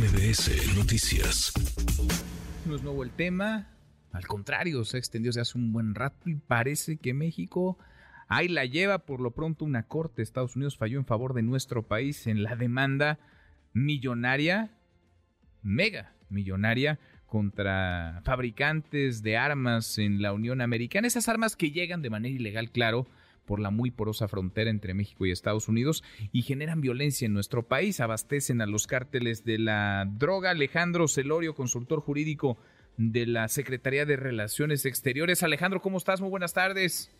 MBS Noticias. No es nuevo el tema, al contrario, se ha extendido desde hace un buen rato y parece que México ahí la lleva. Por lo pronto, una corte de Estados Unidos falló en favor de nuestro país en la demanda millonaria, mega millonaria, contra fabricantes de armas en la Unión Americana. Esas armas que llegan de manera ilegal, claro, por la muy porosa frontera entre México y Estados Unidos y generan violencia en nuestro país, abastecen a los cárteles de la droga. Alejandro Celorio, consultor jurídico de la Secretaría de Relaciones Exteriores. Alejandro, ¿cómo estás? Muy buenas tardes.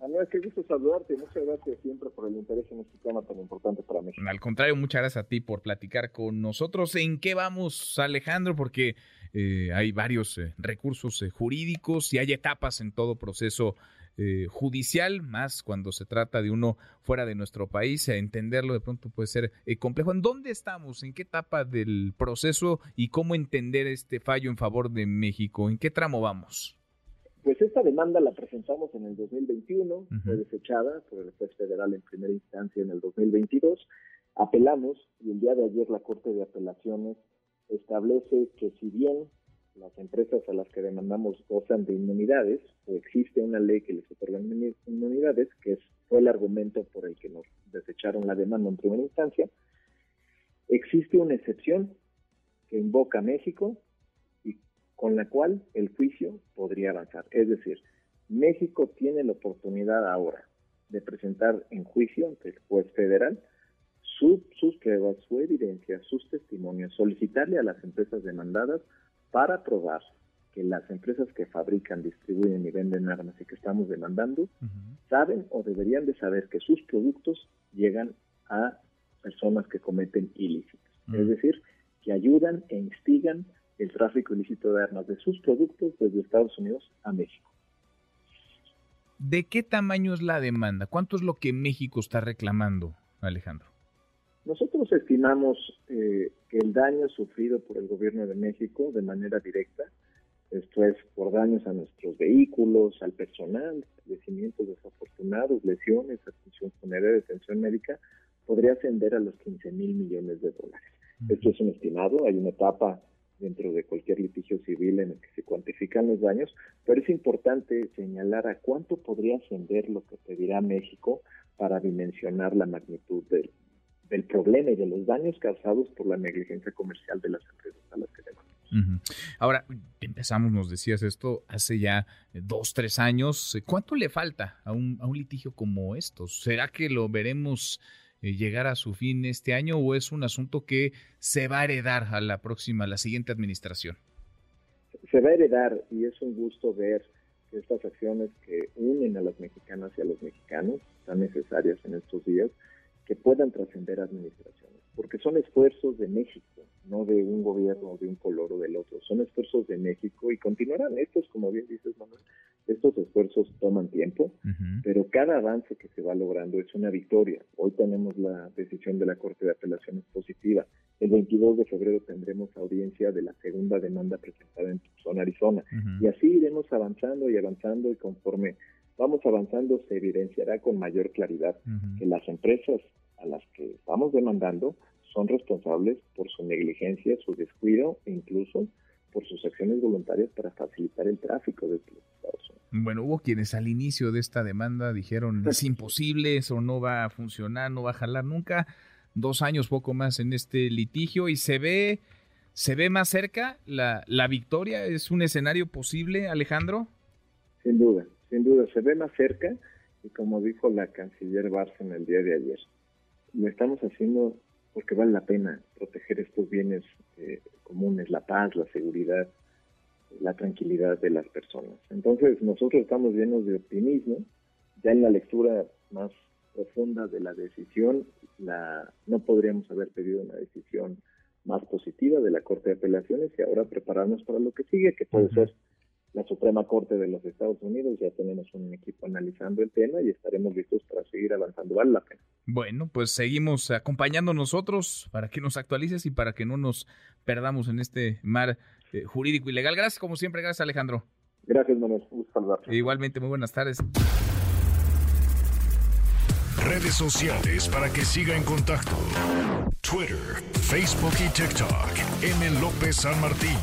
Manuel, qué gusto saludarte. Muchas gracias siempre por el interés en este tema tan importante para México. Al contrario, muchas gracias a ti por platicar con nosotros. ¿En qué vamos, Alejandro? Porque eh, hay varios eh, recursos eh, jurídicos y hay etapas en todo proceso judicial, más cuando se trata de uno fuera de nuestro país, entenderlo de pronto puede ser complejo. ¿En dónde estamos? ¿En qué etapa del proceso y cómo entender este fallo en favor de México? ¿En qué tramo vamos? Pues esta demanda la presentamos en el 2021, fue desechada por el juez federal en primera instancia en el 2022. Apelamos y el día de ayer la Corte de Apelaciones establece que si bien las empresas a las que demandamos gozan de inmunidades, o existe una ley que les otorga inmunidades, que fue el argumento por el que nos desecharon la demanda en primera instancia, existe una excepción que invoca México y con la cual el juicio podría avanzar. Es decir, México tiene la oportunidad ahora de presentar en juicio ante el juez federal sus pruebas, su evidencia, sus testimonios, solicitarle a las empresas demandadas para probar que las empresas que fabrican, distribuyen y venden armas y que estamos demandando saben o deberían de saber que sus productos llegan a personas que cometen ilícitos. Es decir, que ayudan e instigan el tráfico ilícito de armas de sus productos desde Estados Unidos a México. ¿De qué tamaño es la demanda? ¿Cuánto es lo que México está reclamando, Alejandro? Nosotros estimamos eh, que el daño sufrido por el gobierno de México de manera directa, esto es por daños a nuestros vehículos, al personal, fallecimientos desafortunados, lesiones, atención funeraria, detención médica, podría ascender a los 15 mil millones de dólares. Esto es un estimado, hay una etapa dentro de cualquier litigio civil en el que se cuantifican los daños, pero es importante señalar a cuánto podría ascender lo que pedirá México para dimensionar la magnitud del, del problema y de los daños causados por la negligencia comercial de las empresas a las que demandamos. Ahora, empezamos, nos decías esto, hace ya dos, tres años. ¿Cuánto le falta a un, a un litigio como estos? ¿Será que lo veremos eh, llegar a su fin este año o es un asunto que se va a heredar a la próxima, a la siguiente administración? Se va a heredar y es un gusto ver que estas acciones que unen a las mexicanas y a los mexicanos están necesarias en estos días que puedan trascender administraciones, porque son esfuerzos de México, no de un gobierno o de un color o del otro, son esfuerzos de México y continuarán. Estos, como bien dices, Manuel, estos esfuerzos toman tiempo, pero cada avance que se va logrando es una victoria. Hoy tenemos la decisión de la Corte de Apelaciones positiva. El 22 de febrero tendremos audiencia de la segunda demanda presentada en Tucson, Arizona. Y así iremos avanzando y avanzando y conforme vamos avanzando se evidenciará con mayor claridad que las empresas a las que estamos demandando son responsables por su negligencia, su descuido e incluso por sus acciones voluntarias para facilitar el tráfico de los Estados Unidos. Bueno, hubo quienes al inicio de esta demanda dijeron es imposible, eso no va a funcionar, no va a jalar nunca. Dos años poco más en este litigio y se ve, se ve más cerca la, la victoria. ¿Es un escenario posible, Alejandro? Sin duda, sin duda, se ve más cerca y como dijo la canciller Barça el día de ayer, lo estamos haciendo porque vale la pena proteger estos bienes eh, comunes, la paz, la seguridad, la tranquilidad de las personas. Entonces nosotros estamos llenos de optimismo, ya en la lectura más profunda de la decisión, la, no podríamos haber pedido una decisión más positiva de la Corte de Apelaciones y ahora prepararnos para lo que sigue, que puede ser la Suprema Corte de los Estados Unidos. Ya tenemos un equipo analizando el tema y estaremos listos para seguir avanzando. Vale la pena. Bueno, pues seguimos acompañando nosotros para que nos actualices y para que no nos perdamos en este mar eh, jurídico y legal. Gracias, como siempre. Gracias, Alejandro. Gracias, Manuel. Un saludarte. Igualmente, muy buenas tardes. Redes sociales para que siga en contacto: Twitter, Facebook y TikTok. M. López San Martín.